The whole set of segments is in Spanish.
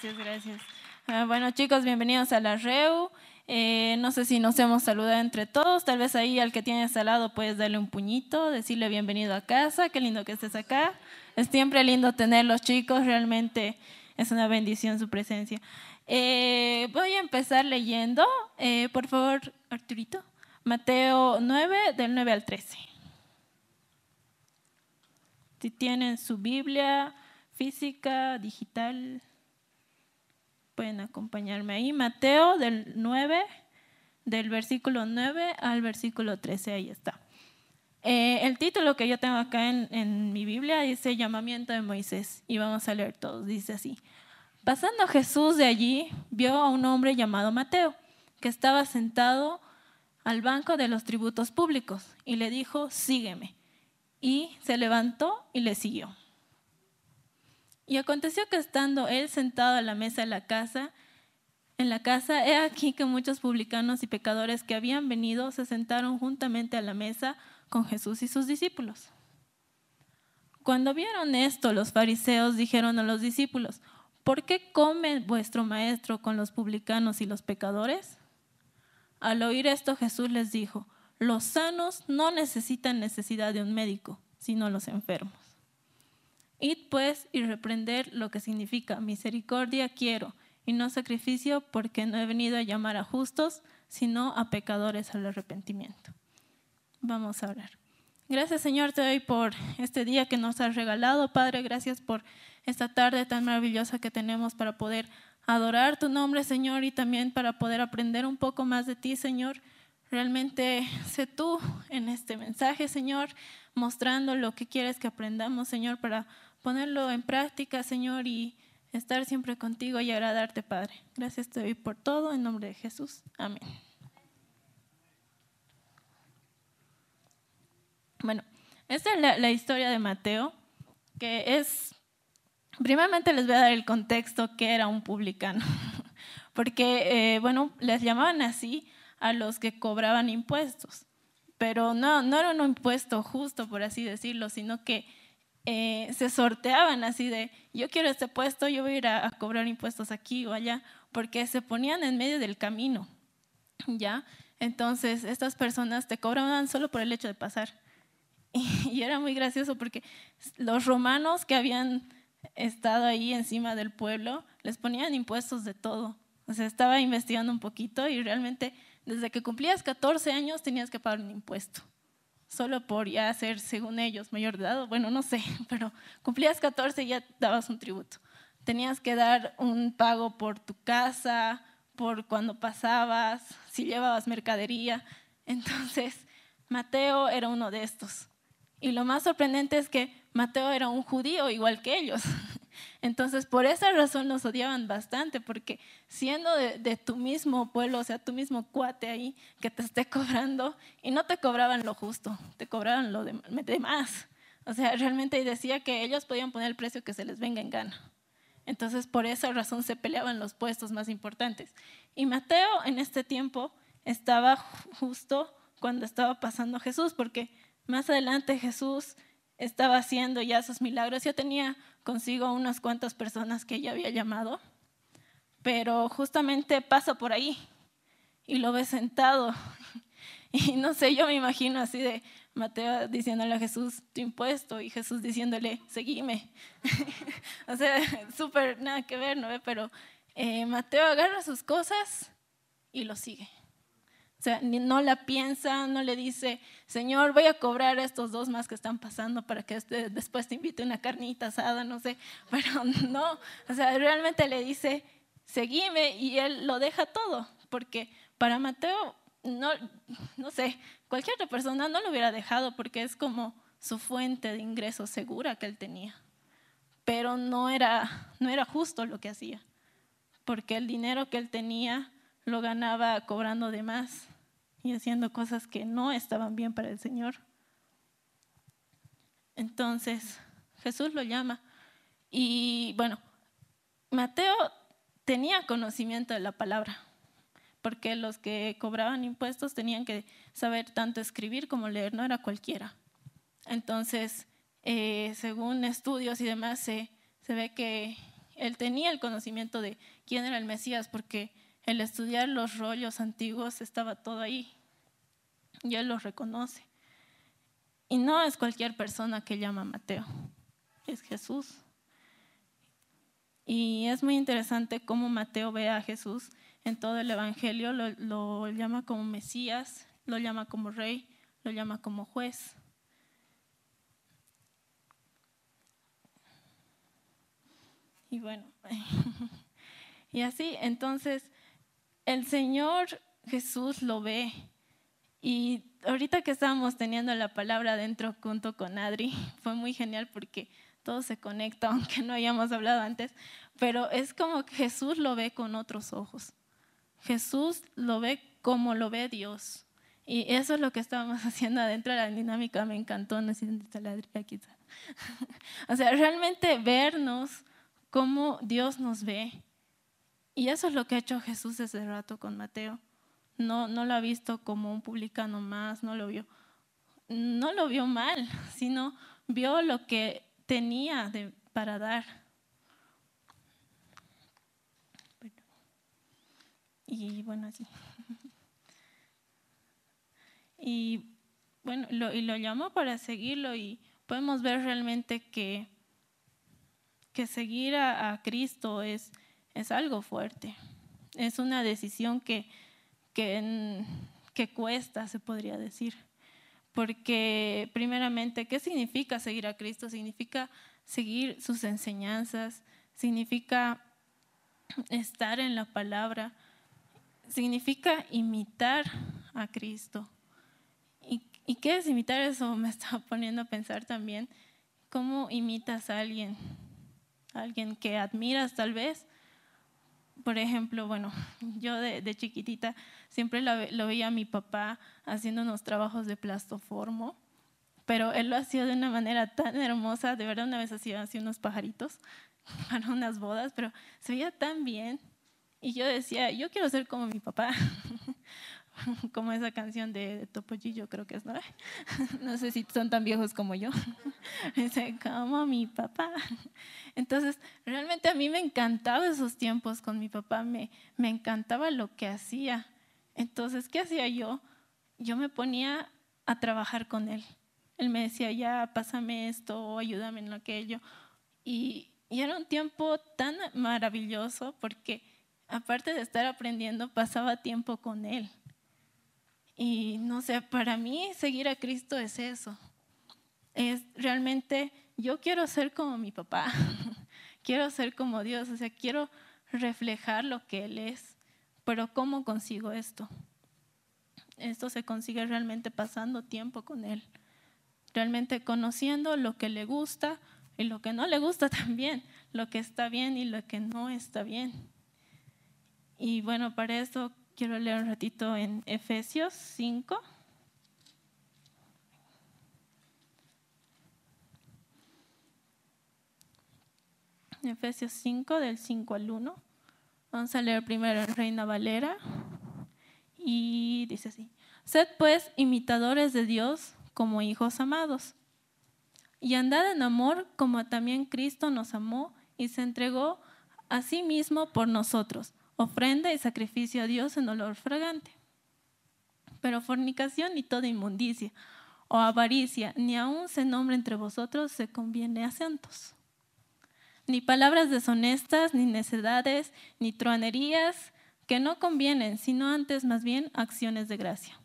Gracias, gracias. Ah, bueno, chicos, bienvenidos a la REU. Eh, no sé si nos hemos saludado entre todos. Tal vez ahí al que tienes al lado puedes darle un puñito, decirle bienvenido a casa. Qué lindo que estés acá. Es siempre lindo tenerlos, chicos. Realmente es una bendición su presencia. Eh, voy a empezar leyendo. Eh, por favor, Arturito. Mateo 9, del 9 al 13. Si tienen su Biblia física, digital, pueden acompañarme ahí. Mateo del 9, del versículo 9 al versículo 13, ahí está. Eh, el título que yo tengo acá en, en mi Biblia dice Llamamiento de Moisés y vamos a leer todos. Dice así. Pasando Jesús de allí, vio a un hombre llamado Mateo, que estaba sentado al banco de los tributos públicos y le dijo, sígueme. Y se levantó y le siguió. Y aconteció que estando él sentado a la mesa de la casa, en la casa, he aquí que muchos publicanos y pecadores que habían venido se sentaron juntamente a la mesa con Jesús y sus discípulos. Cuando vieron esto, los fariseos dijeron a los discípulos, ¿por qué come vuestro maestro con los publicanos y los pecadores? Al oír esto, Jesús les dijo, los sanos no necesitan necesidad de un médico, sino los enfermos. Id pues y reprender lo que significa misericordia quiero y no sacrificio porque no he venido a llamar a justos, sino a pecadores al arrepentimiento. Vamos a orar. Gracias Señor te doy por este día que nos has regalado, Padre, gracias por esta tarde tan maravillosa que tenemos para poder adorar tu nombre, Señor, y también para poder aprender un poco más de ti, Señor. Realmente sé tú en este mensaje, Señor, mostrando lo que quieres que aprendamos, Señor, para ponerlo en práctica, Señor, y estar siempre contigo y agradarte, Padre. Gracias te doy por todo, en nombre de Jesús. Amén. Bueno, esta es la, historia de Mateo, que es, primeramente les voy a dar el contexto que era un publicano, porque, eh, bueno, les llamaban así a los que cobraban impuestos, pero no, no era un impuesto justo, por así decirlo, sino que eh, se sorteaban así de, yo quiero este puesto, yo voy a ir a, cobrar impuestos aquí o allá, porque se ponían en medio del camino, ¿ya? Entonces, estas personas te cobraban solo por el hecho de pasar. Y, era muy gracioso porque los romanos que habían estado ahí encima del pueblo les ponían impuestos de todo. O sea, estaba investigando un poquito y realmente desde que cumplías 14 años tenías que pagar un impuesto solo por ya ser, según ellos, mayor de edad, bueno, no sé, pero cumplías 14 y ya dabas un tributo. Tenías que dar un pago por tu casa, por cuando pasabas, si llevabas mercadería. Entonces, Mateo era uno de estos. Y lo más sorprendente es que Mateo era un judío igual que ellos. Entonces, por esa razón nos odiaban bastante, porque siendo de, tu mismo pueblo, o sea, tu mismo cuate ahí, que te esté cobrando, y no te cobraban lo justo, te cobraban lo de, más. O sea, realmente decía que ellos podían poner el precio que se les venga en gana. Entonces, por esa razón se peleaban los puestos más importantes. Y Mateo en este tiempo estaba justo cuando estaba pasando Jesús, porque más adelante Jesús estaba haciendo ya sus milagros, ya tenía consigo unas cuantas personas que ella había llamado, pero justamente pasa por ahí y lo ve sentado. Y no sé, yo me imagino así de Mateo diciéndole a Jesús, tu impuesto, y Jesús diciéndole, seguime. o sea, súper nada que ver, ¿no? Pero eh, Mateo agarra sus cosas y lo sigue. O sea, no la piensa, no le dice, Señor, voy a cobrar estos dos más que están pasando para que este, después te invite una carnita asada, no sé. Pero no, o sea, realmente le dice, seguime y él lo deja todo, porque para Mateo, no, no sé, cualquier otra persona no lo hubiera dejado porque es como su fuente de ingreso segura que él tenía. Pero no era, no era justo lo que hacía, porque el dinero que él tenía lo ganaba cobrando de más y haciendo cosas que no estaban bien para el Señor. Entonces Jesús lo llama y bueno, Mateo tenía conocimiento de la palabra, porque los que cobraban impuestos tenían que saber tanto escribir como leer, no era cualquiera. Entonces, eh, según estudios y demás, se, se ve que Él tenía el conocimiento de quién era el Mesías porque el estudiar los rollos antiguos estaba todo ahí. Y él los reconoce. Y no es cualquier persona que llama Mateo, es Jesús. Y es muy interesante cómo Mateo ve a Jesús en todo el Evangelio, lo, lo llama como Mesías, lo llama como rey, lo llama como juez. Y bueno, y así, entonces el Señor Jesús lo ve. Y ahorita que estábamos teniendo la palabra dentro junto con Adri, fue muy genial porque todo se conecta, aunque no hayamos hablado antes, pero es como que Jesús lo ve con otros ojos. Jesús lo ve como lo ve Dios. Y eso es lo que estábamos haciendo adentro de la dinámica, me encantó, no sé si está la Adri aquí. o sea, realmente vernos como Dios nos ve y eso es lo que ha hecho Jesús ese rato con Mateo. No, no lo ha visto como un publicano más, no lo vio, no lo vio mal, sino vio lo que tenía para dar. Y bueno, así. Y bueno, lo, y lo llamó para seguirlo y podemos ver realmente que, que seguir a Cristo es es algo fuerte. Es una decisión que, que, que cuesta, se podría decir. Porque primeramente, ¿qué significa seguir a Cristo? Significa seguir sus enseñanzas, significa estar en la palabra, significa imitar a Cristo. ¿Y, ¿Y, qué es imitar? Eso me estaba poniendo a pensar también. ¿Cómo imitas a alguien? alguien que admiras tal vez, por ejemplo, bueno, yo de, chiquitita siempre lo, veía a mi papá haciendo unos trabajos de plastoformo, pero él lo hacía de una manera tan hermosa, de verdad una vez hacía así unos pajaritos para unas bodas, pero se veía tan bien. Y yo decía, yo quiero ser como mi papá, como esa canción de, Topollillo, creo que es, ¿no? No sé si son tan viejos como yo. Como mi papá. Entonces, realmente a mí me encantaba esos tiempos con mi papá, me, me encantaba lo que hacía. Entonces, ¿qué hacía yo? Yo me ponía a trabajar con él. Él me decía, ya, pásame esto, ayúdame en aquello. Y, y era un tiempo tan maravilloso porque aparte de estar aprendiendo, pasaba tiempo con él. Y no sé, para mí seguir a Cristo es eso. Es realmente, yo quiero ser como mi papá, quiero ser como Dios, o sea, quiero reflejar lo que Él es. Pero ¿cómo consigo esto? Esto se consigue realmente pasando tiempo con Él, realmente conociendo lo que le gusta y lo que no le gusta también, lo que está bien y lo que no está bien. Y bueno, para eso Quiero leer un ratito en Efesios 5. Efesios 5, del 5 al 1. Vamos a leer primero en Reina Valera. Y dice así: Sed pues imitadores de Dios como hijos amados. Y andad en amor como también Cristo nos amó y se entregó a sí mismo por nosotros ofrenda y sacrificio a Dios en olor fragante. Pero fornicación ni toda inmundicia o avaricia, ni aun se nombre entre vosotros, se conviene a santos. Ni palabras deshonestas, ni necedades, ni truanerías, que no convienen, sino antes más bien acciones de gracia.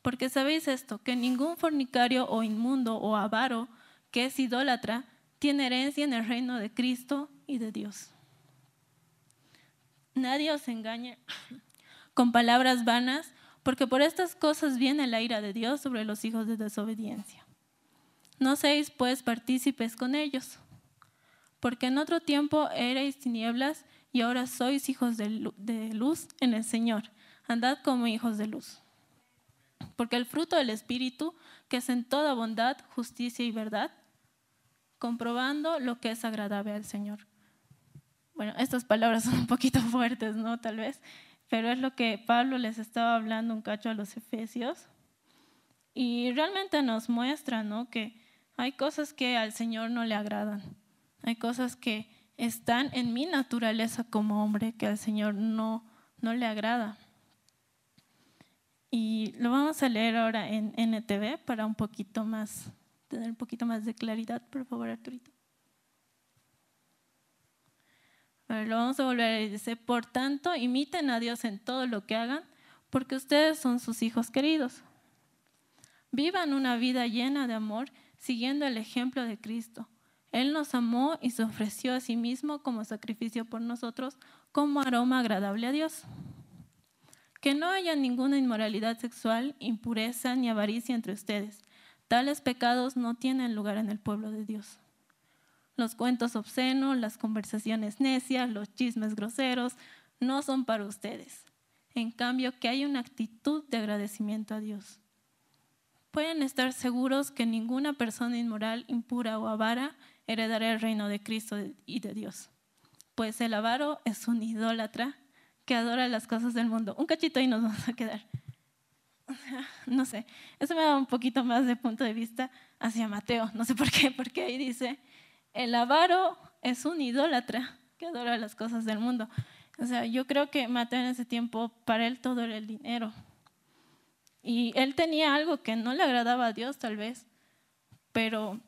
Porque sabéis esto, que ningún fornicario o inmundo o avaro que es idólatra tiene herencia en el reino de Cristo y de Dios. Nadie os engañe con palabras vanas, porque por estas cosas viene la ira de Dios sobre los hijos de desobediencia. No seáis pues partícipes con ellos, porque en otro tiempo erais tinieblas y ahora sois hijos de luz en el Señor. Andad como hijos de luz. Porque el fruto del Espíritu, que es en toda bondad, justicia y verdad, comprobando lo que es agradable al Señor bueno, estas palabras son un poquito fuertes, ¿no? Tal vez, pero es lo que Pablo les estaba hablando un cacho a los efesios. Y realmente nos muestra, ¿no? Que hay cosas que al Señor no le agradan. Hay cosas que están en mi naturaleza como hombre que al Señor no, no le agrada. Y lo vamos a leer ahora en NTV para un poquito más, tener un poquito más de claridad, por favor, Arturito. Lo vamos a volver a leer. Dice, por tanto, imiten a Dios en todo lo que hagan, porque ustedes son sus hijos queridos. Vivan una vida llena de amor, siguiendo el ejemplo de Cristo. Él nos amó y se ofreció a sí mismo como sacrificio por nosotros, como aroma agradable a Dios. Que no haya ninguna inmoralidad sexual, impureza ni avaricia entre ustedes. Tales pecados no tienen lugar en el pueblo de Dios. Los cuentos obscenos, las conversaciones necias, los chismes groseros, no son para ustedes. En cambio, que hay una actitud de agradecimiento a Dios. Pueden estar seguros que ninguna persona inmoral, impura o avara heredará el reino de Cristo y de Dios. Pues el avaro es un idólatra que adora las cosas del mundo. Un cachito y nos vamos a quedar. No sé, eso me da un poquito más de punto de vista hacia Mateo. No sé por qué, porque ahí dice, el avaro es un idólatra que adora las cosas del mundo. O sea, yo creo que Mateo en ese tiempo, para él todo era el dinero. Y él tenía algo que no le agradaba a Dios tal vez, pero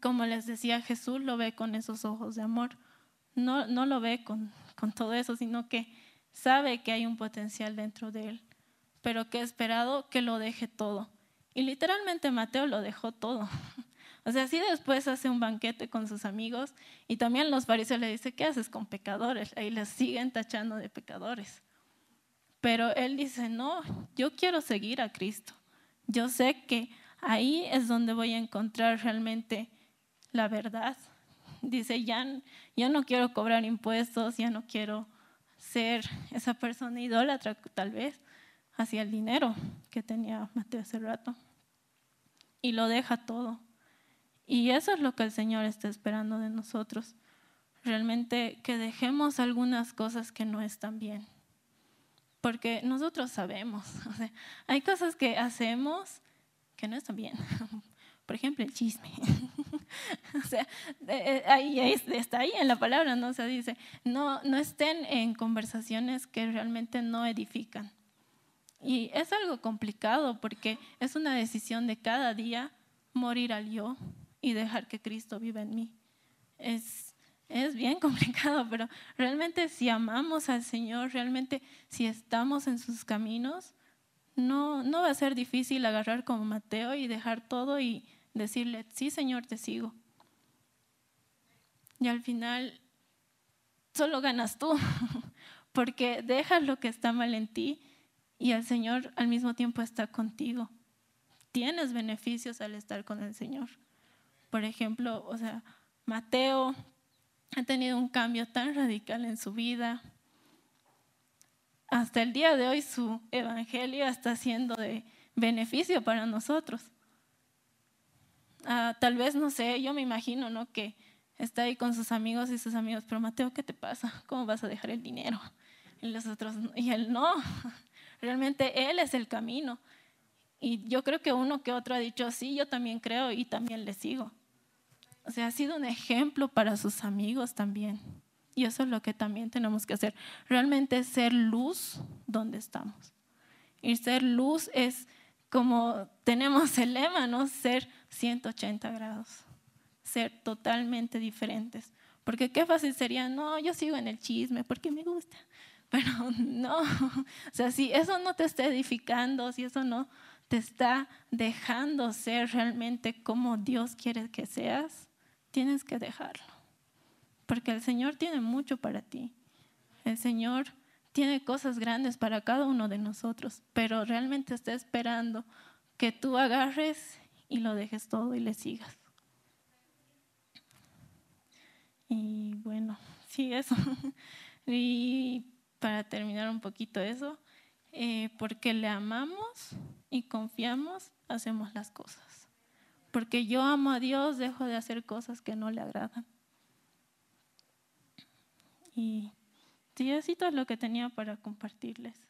como les decía, Jesús lo ve con esos ojos de amor. No, no lo ve con, con todo eso, sino que sabe que hay un potencial dentro de él, pero que ha esperado que lo deje todo. Y literalmente Mateo lo dejó todo. O sea, así después hace un banquete con sus amigos y también los fariseos le dicen, ¿qué haces con pecadores? Ahí les siguen tachando de pecadores. Pero él dice, no, yo quiero seguir a Cristo. Yo sé que ahí es donde voy a encontrar realmente la verdad. Dice, ya, ya no quiero cobrar impuestos, ya no quiero ser esa persona idólatra, tal vez, hacia el dinero que tenía Mateo hace rato. Y lo deja todo. Y eso es lo que el Señor está esperando de nosotros. Realmente que dejemos algunas cosas que no están bien porque nosotros sabemos, hay cosas que hacemos que no están bien. Por ejemplo, el chisme. o sea, eh, ahí, está ahí en la palabra, ¿no? O dice, no, no estén en conversaciones que realmente no edifican. Y es algo complicado porque es una decisión de cada día morir al yo y dejar que Cristo viva en mí. Es, es bien complicado, pero realmente si amamos al Señor, realmente si estamos en sus caminos, no, no va a ser difícil agarrar como Mateo y dejar todo y decirle, sí Señor, te sigo. Y al final solo ganas tú, porque dejas lo que está mal en ti y el Señor al mismo tiempo está contigo. Tienes beneficios al estar con el Señor. Por ejemplo, o sea, Mateo ha tenido un cambio tan radical en su vida. Hasta el día de hoy su evangelio está siendo de beneficio para nosotros. Ah, tal vez, no sé, yo me imagino, ¿no? Que está ahí con sus amigos y sus amigos, pero Mateo, ¿qué te pasa? ¿Cómo vas a dejar el dinero? Y los otros, y él no, realmente él es el camino. Y yo creo que uno que otro ha dicho, sí, yo también creo y también le sigo. O sea, ha sido un ejemplo para sus amigos también. Y eso es lo que también tenemos que hacer. Realmente ser luz donde estamos. Y ser luz es como tenemos el lema, ¿no? Ser 180 grados. Ser totalmente diferentes. Porque qué fácil sería, no, yo sigo en el chisme porque me gusta. Pero no, o sea, si eso no te está edificando, si eso no te está dejando ser realmente como Dios quiere que seas, tienes que dejarlo. Porque el Señor tiene mucho para ti. El Señor tiene cosas grandes para cada uno de nosotros, pero realmente está esperando que tú agarres y lo dejes todo y le sigas. Y bueno, sí, eso. y para terminar un poquito eso, eh, porque le amamos y confiamos, hacemos las cosas porque yo amo a Dios, dejo de hacer cosas que no le agradan. Y sí, eso es lo que tenía para compartirles.